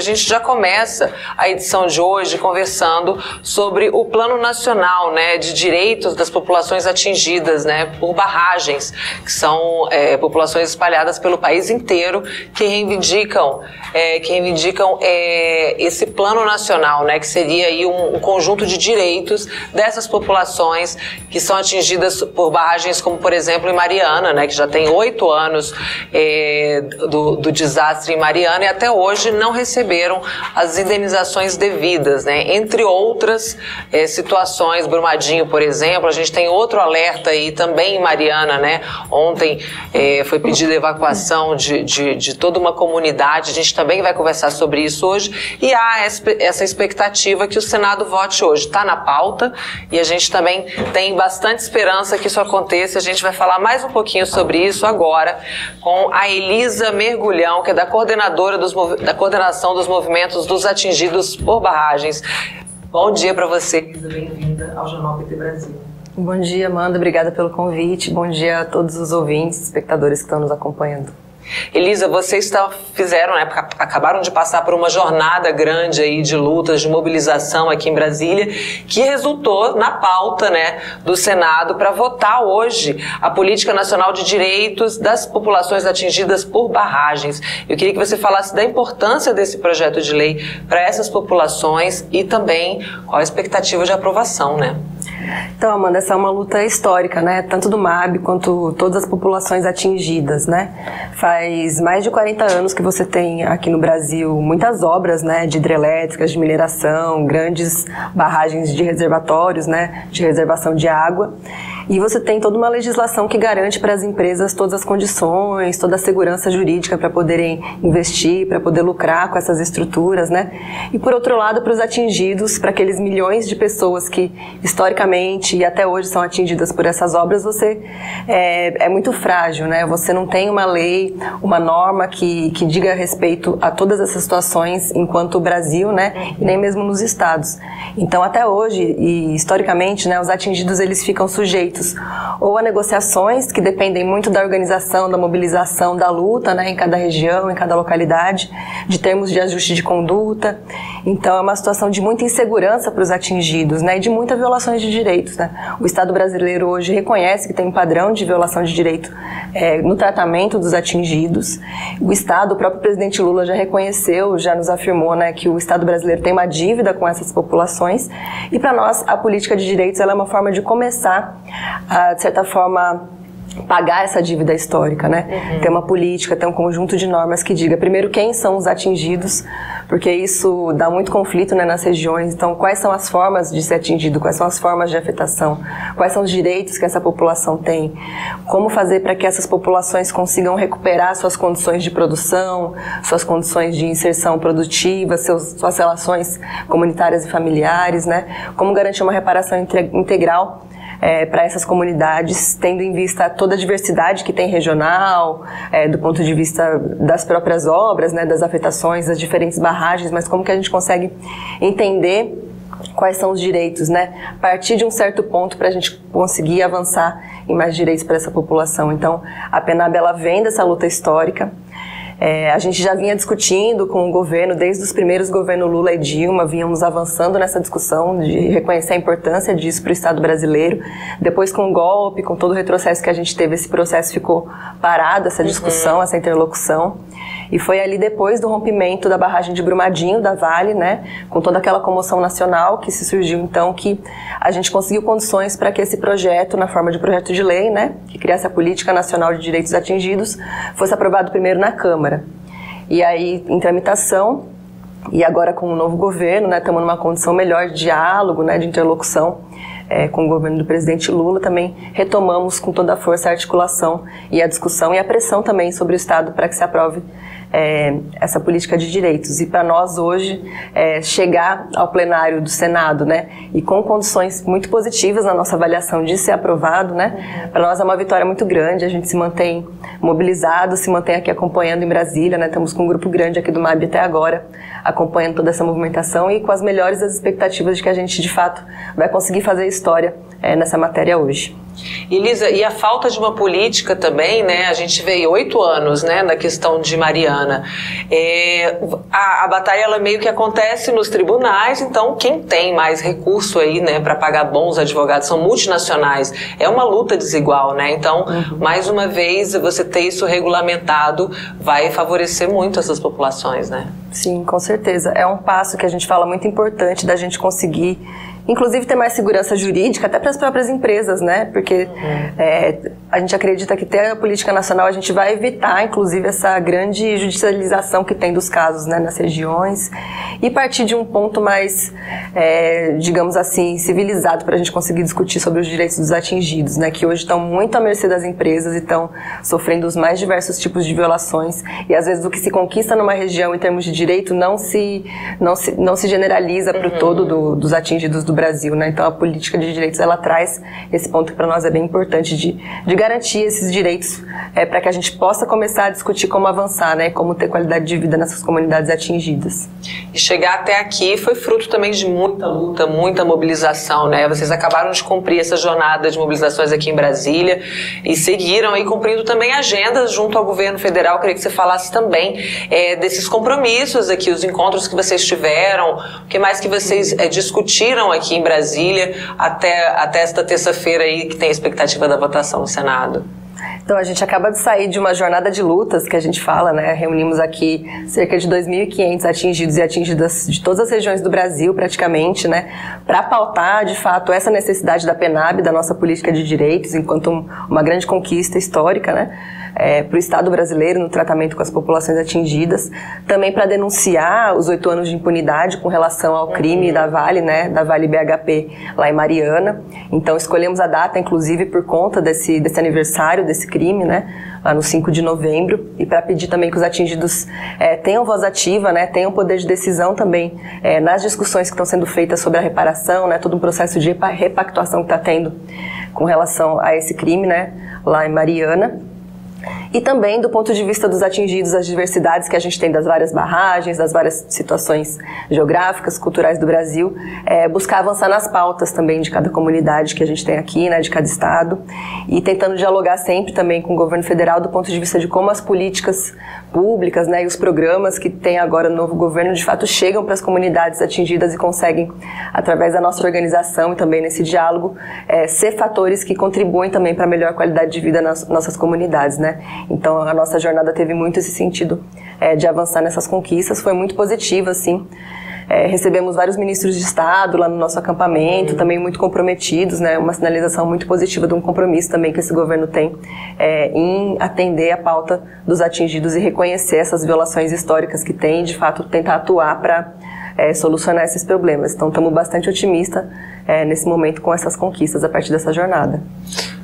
a gente já começa a edição de hoje conversando sobre o Plano Nacional né, de Direitos das Populações Atingidas né, por barragens, que são é, populações espalhadas pelo país inteiro que reivindicam, é, que reivindicam é, esse Plano Nacional, né, que seria aí um, um conjunto de direitos dessas populações que são atingidas por barragens como, por exemplo, em Mariana, né, que já tem oito anos é, do, do desastre em Mariana e até hoje não receberam as indenizações devidas, né? Entre outras é, situações, Brumadinho, por exemplo, a gente tem outro alerta aí também em Mariana, né? Ontem é, foi pedida evacuação de, de, de, toda uma comunidade, a gente também vai conversar sobre isso hoje e há essa expectativa que o Senado vote hoje. Está na pauta e a gente também tem bastante esperança que isso aconteça. A gente vai falar mais um pouquinho sobre isso agora com a Elisa Mergulhão, que é da coordenadora dos, da coordenação dos movimentos dos atingidos por barragens. Bom dia para você. Bem-vinda ao Jornal PT Brasil. Bom dia, Amanda. Obrigada pelo convite. Bom dia a todos os ouvintes, espectadores que estão nos acompanhando. Elisa, vocês fizeram, né, acabaram de passar por uma jornada grande aí de lutas, de mobilização aqui em Brasília, que resultou na pauta né, do Senado para votar hoje a Política Nacional de Direitos das Populações Atingidas por Barragens. Eu queria que você falasse da importância desse projeto de lei para essas populações e também qual a expectativa de aprovação, né? Então, Amanda, essa é uma luta histórica, né? Tanto do MAB quanto todas as populações atingidas, né? Faz mais de 40 anos que você tem aqui no Brasil muitas obras, né? De hidrelétricas, de mineração, grandes barragens de reservatórios, né? De reservação de água. E você tem toda uma legislação que garante para as empresas todas as condições, toda a segurança jurídica para poderem investir, para poder lucrar com essas estruturas, né? E por outro lado, para os atingidos, para aqueles milhões de pessoas que historicamente e até hoje são atingidas por essas obras, você é, é muito frágil, né? Você não tem uma lei, uma norma que, que diga respeito a todas essas situações enquanto Brasil, né? E nem mesmo nos estados. Então, até hoje e historicamente, né, os atingidos eles ficam sujeitos ou a negociações que dependem muito da organização, da mobilização, da luta, né, em cada região, em cada localidade, de termos de ajuste de conduta. Então é uma situação de muita insegurança para os atingidos, né, e de muitas violações de direitos. Né. O Estado brasileiro hoje reconhece que tem um padrão de violação de direito é, no tratamento dos atingidos. O Estado, o próprio presidente Lula já reconheceu, já nos afirmou, né, que o Estado brasileiro tem uma dívida com essas populações. E para nós a política de direitos é uma forma de começar a, de certa forma, pagar essa dívida histórica, né? Uhum. Ter uma política, ter um conjunto de normas que diga, primeiro, quem são os atingidos, porque isso dá muito conflito né, nas regiões. Então, quais são as formas de ser atingido, quais são as formas de afetação, quais são os direitos que essa população tem, como fazer para que essas populações consigam recuperar suas condições de produção, suas condições de inserção produtiva, seus, suas relações comunitárias e familiares, né? Como garantir uma reparação integral é, para essas comunidades, tendo em vista toda a diversidade que tem regional, é, do ponto de vista das próprias obras, né, das afetações, das diferentes barragens, mas como que a gente consegue entender quais são os direitos, né? Partir de um certo ponto para a gente conseguir avançar em mais direitos para essa população. Então, a PENAB ela vem dessa luta histórica. É, a gente já vinha discutindo com o governo, desde os primeiros governos Lula e Dilma, vínhamos avançando nessa discussão de reconhecer a importância disso para o Estado brasileiro. Depois, com o golpe, com todo o retrocesso que a gente teve, esse processo ficou parado, essa discussão, uhum. essa interlocução. E foi ali depois do rompimento da barragem de Brumadinho, da Vale, né, com toda aquela comoção nacional que se surgiu, então, que a gente conseguiu condições para que esse projeto, na forma de projeto de lei, né, que criasse a Política Nacional de Direitos Atingidos, fosse aprovado primeiro na Câmara. E aí, em tramitação, e agora com o novo governo, né, estamos numa condição melhor de diálogo, né, de interlocução é, com o governo do presidente Lula, também retomamos com toda a força a articulação e a discussão e a pressão também sobre o Estado para que se aprove é, essa política de direitos. E para nós hoje, é, chegar ao plenário do Senado, né, e com condições muito positivas na nossa avaliação de ser aprovado, né, para nós é uma vitória muito grande. A gente se mantém mobilizado, se mantém aqui acompanhando em Brasília, né, estamos com um grupo grande aqui do MAB até agora, acompanhando toda essa movimentação e com as melhores das expectativas de que a gente, de fato, vai conseguir fazer história é, nessa matéria hoje. Elisa, e a falta de uma política também, né? A gente veio oito anos, né, na questão de Mariana. É, a, a, batalha ela meio que acontece nos tribunais, então quem tem mais recurso aí, né, para pagar bons advogados são multinacionais. É uma luta desigual, né? Então, uhum. mais uma vez, você ter isso regulamentado vai favorecer muito essas populações, né? Sim, com certeza. É um passo que a gente fala muito importante da gente conseguir inclusive ter mais segurança jurídica até para as próprias empresas, né? Porque uhum. é, a gente acredita que ter a política nacional a gente vai evitar, inclusive, essa grande judicialização que tem dos casos né, nas regiões e partir de um ponto mais, é, digamos assim, civilizado para a gente conseguir discutir sobre os direitos dos atingidos, né? Que hoje estão muito à mercê das empresas e estão sofrendo os mais diversos tipos de violações e às vezes o que se conquista numa região em termos de direito não se não se, não se generaliza para o uhum. todo do, dos atingidos do Brasil, né? Então a política de direitos ela traz esse ponto que para nós é bem importante de, de garantir esses direitos é, para que a gente possa começar a discutir como avançar, né? Como ter qualidade de vida nessas comunidades atingidas. E chegar até aqui foi fruto também de muita luta, muita mobilização, né? Vocês acabaram de cumprir essa jornada de mobilizações aqui em Brasília e seguiram aí cumprindo também agendas junto ao governo federal. Eu queria que você falasse também é, desses compromissos aqui, os encontros que vocês tiveram, o que mais que vocês é, discutiram aqui aqui em Brasília até, até esta terça-feira aí que tem a expectativa da votação no Senado? Então, a gente acaba de sair de uma jornada de lutas que a gente fala, né? Reunimos aqui cerca de 2.500 atingidos e atingidas de todas as regiões do Brasil, praticamente, né? Para pautar, de fato, essa necessidade da PENAB, da nossa política de direitos, enquanto um, uma grande conquista histórica, né? É, para o Estado brasileiro no tratamento com as populações atingidas, também para denunciar os oito anos de impunidade com relação ao crime uhum. da Vale, né, da Vale BHP lá em Mariana. Então escolhemos a data, inclusive, por conta desse, desse aniversário desse crime, né, lá no 5 de novembro, e para pedir também que os atingidos é, tenham voz ativa, né, tenham poder de decisão também é, nas discussões que estão sendo feitas sobre a reparação, né, todo um processo de repactuação que está tendo com relação a esse crime, né, lá em Mariana. E também do ponto de vista dos atingidos, as diversidades que a gente tem das várias barragens, das várias situações geográficas, culturais do Brasil, é, buscar avançar nas pautas também de cada comunidade que a gente tem aqui, né, de cada estado, e tentando dialogar sempre também com o governo federal do ponto de vista de como as políticas públicas né, e os programas que tem agora no novo governo de fato chegam para as comunidades atingidas e conseguem, através da nossa organização e também nesse diálogo, é, ser fatores que contribuem também para a melhor qualidade de vida nas nossas comunidades. Né? Então a nossa jornada teve muito esse sentido é, de avançar nessas conquistas, foi muito positiva, assim. É, recebemos vários ministros de Estado lá no nosso acampamento, também muito comprometidos, né? Uma sinalização muito positiva de um compromisso também que esse governo tem é, em atender a pauta dos atingidos e reconhecer essas violações históricas que tem, e, de fato tentar atuar para é, solucionar esses problemas. Então estamos bastante otimistas é, nesse momento com essas conquistas a partir dessa jornada.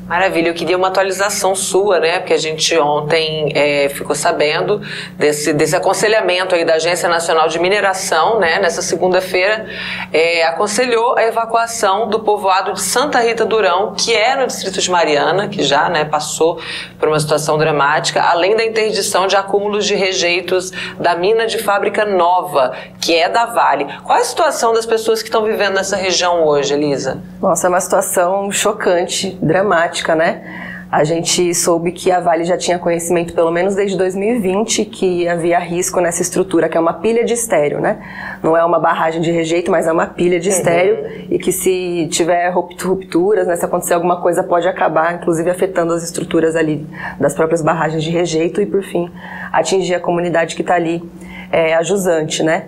Maravilha, eu queria uma atualização sua, né? Porque a gente ontem é, ficou sabendo desse, desse aconselhamento aí da Agência Nacional de Mineração, né? Nessa segunda-feira, é, aconselhou a evacuação do povoado de Santa Rita Durão, que é no distrito de Mariana, que já né, passou por uma situação dramática, além da interdição de acúmulos de rejeitos da mina de fábrica nova, que é da Vale. Qual é a situação das pessoas que estão vivendo nessa região hoje, Elisa? Nossa, é uma situação chocante, dramática prática, né? A gente soube que a Vale já tinha conhecimento, pelo menos desde 2020, que havia risco nessa estrutura, que é uma pilha de estéreo, né? Não é uma barragem de rejeito, mas é uma pilha de estéreo uhum. e que se tiver rupturas, né, se acontecer alguma coisa, pode acabar, inclusive, afetando as estruturas ali das próprias barragens de rejeito e, por fim, atingir a comunidade que está ali é, a jusante, né?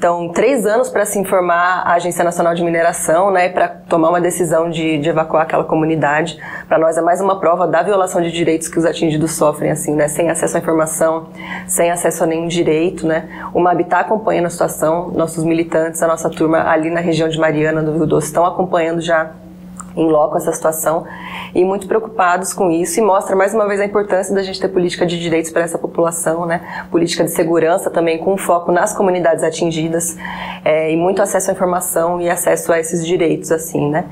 Então, três anos para se informar a Agência Nacional de Mineração, né, para tomar uma decisão de, de evacuar aquela comunidade. Para nós é mais uma prova da violação de direitos que os atingidos sofrem, assim, né, sem acesso à informação, sem acesso a nenhum direito, né. O está acompanhando a situação, nossos militantes, a nossa turma ali na região de Mariana, do Rio Doce, estão acompanhando já em loco essa situação e muito preocupados com isso e mostra mais uma vez a importância da gente ter política de direitos para essa população, né? Política de segurança também com foco nas comunidades atingidas é, e muito acesso à informação e acesso a esses direitos, assim, né?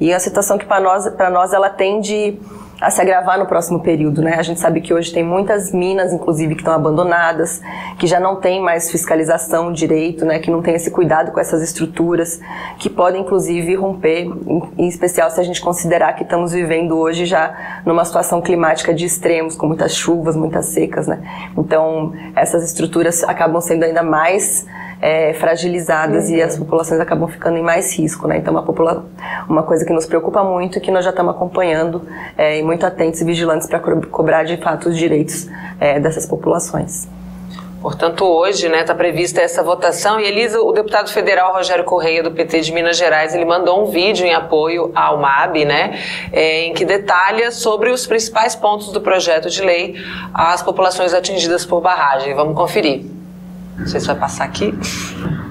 E a situação que para nós, para nós ela tende a se agravar no próximo período, né? A gente sabe que hoje tem muitas minas, inclusive, que estão abandonadas, que já não tem mais fiscalização direito, né? Que não tem esse cuidado com essas estruturas, que podem, inclusive, romper, em especial se a gente considerar que estamos vivendo hoje já numa situação climática de extremos, com muitas chuvas, muitas secas, né? Então, essas estruturas acabam sendo ainda mais é, fragilizadas uhum. e as populações acabam ficando em mais risco, né? Então, uma, popula uma coisa que nos preocupa muito e que nós já estamos acompanhando é, e muito atentos e vigilantes para co cobrar de fato os direitos é, dessas populações. Portanto, hoje está né, tá prevista essa votação e Elisa, o deputado federal Rogério Correia, do PT de Minas Gerais, ele mandou um vídeo em apoio ao MAB, né, é, em que detalha sobre os principais pontos do projeto de lei às populações atingidas por barragem. Vamos conferir. Não sei se vai passar aqui.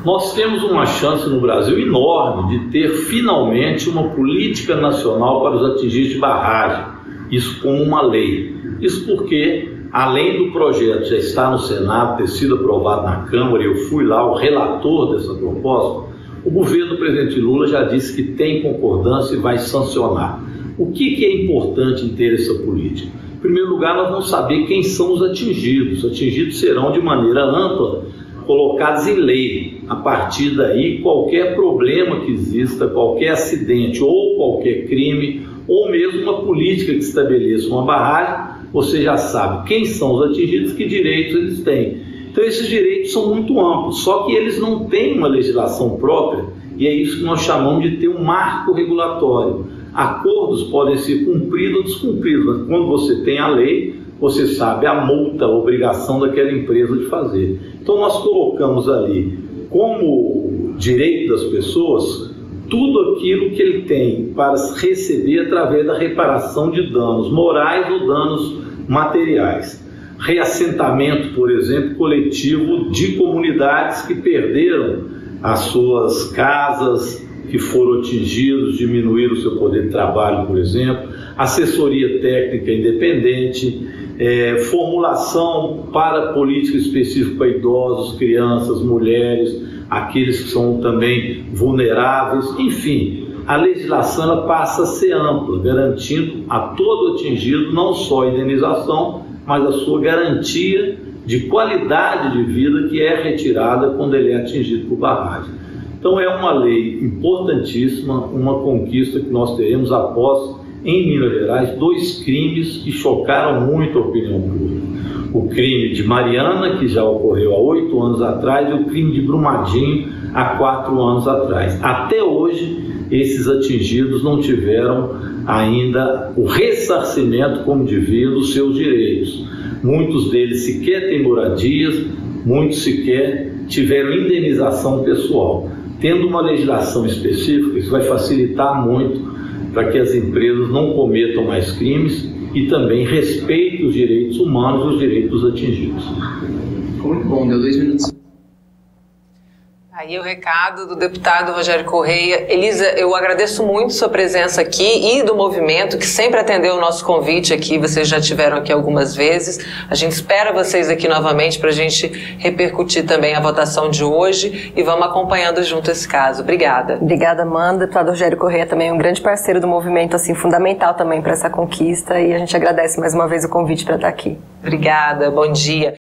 Nós temos uma chance no Brasil enorme de ter finalmente uma política nacional para os atingidos de barragem, isso como uma lei. Isso porque, além do projeto já estar no Senado, ter sido aprovado na Câmara, eu fui lá o relator dessa proposta, o governo do presidente Lula já disse que tem concordância e vai sancionar. O que, que é importante em ter essa política? Em primeiro lugar, nós vamos saber quem são os atingidos. Os atingidos serão, de maneira ampla, colocados em lei. A partir daí, qualquer problema que exista, qualquer acidente ou qualquer crime, ou mesmo uma política que estabeleça uma barragem, você já sabe quem são os atingidos, que direitos eles têm. Então, esses direitos são muito amplos, só que eles não têm uma legislação própria, e é isso que nós chamamos de ter um marco regulatório acordos podem ser cumpridos ou descumpridos, mas quando você tem a lei, você sabe a multa, a obrigação daquela empresa de fazer. Então nós colocamos ali como direito das pessoas tudo aquilo que ele tem para receber através da reparação de danos morais ou danos materiais. Reassentamento, por exemplo, coletivo de comunidades que perderam as suas casas, que foram atingidos diminuíram o seu poder de trabalho, por exemplo, assessoria técnica independente, é, formulação para política específica para idosos, crianças, mulheres, aqueles que são também vulneráveis, enfim, a legislação passa a ser ampla, garantindo a todo atingido não só a indenização, mas a sua garantia de qualidade de vida que é retirada quando ele é atingido por barragem. Então é uma lei importantíssima, uma conquista que nós teremos após, em Minas Gerais, dois crimes que chocaram muito a opinião pública. O crime de Mariana, que já ocorreu há oito anos atrás, e o crime de Brumadinho, há quatro anos atrás. Até hoje, esses atingidos não tiveram ainda o ressarcimento como devia dos seus direitos. Muitos deles sequer têm moradias, muitos sequer tiveram indenização pessoal. Tendo uma legislação específica, isso vai facilitar muito para que as empresas não cometam mais crimes e também respeitem os direitos humanos e os direitos atingidos. Muito bom, deu dois minutos. Aí o recado do deputado Rogério Correia. Elisa, eu agradeço muito sua presença aqui e do movimento que sempre atendeu o nosso convite aqui. Vocês já tiveram aqui algumas vezes. A gente espera vocês aqui novamente para a gente repercutir também a votação de hoje e vamos acompanhando junto esse caso. Obrigada. Obrigada, Amanda. O deputado Rogério Correia também é um grande parceiro do movimento, assim, fundamental também para essa conquista e a gente agradece mais uma vez o convite para estar aqui. Obrigada, bom dia.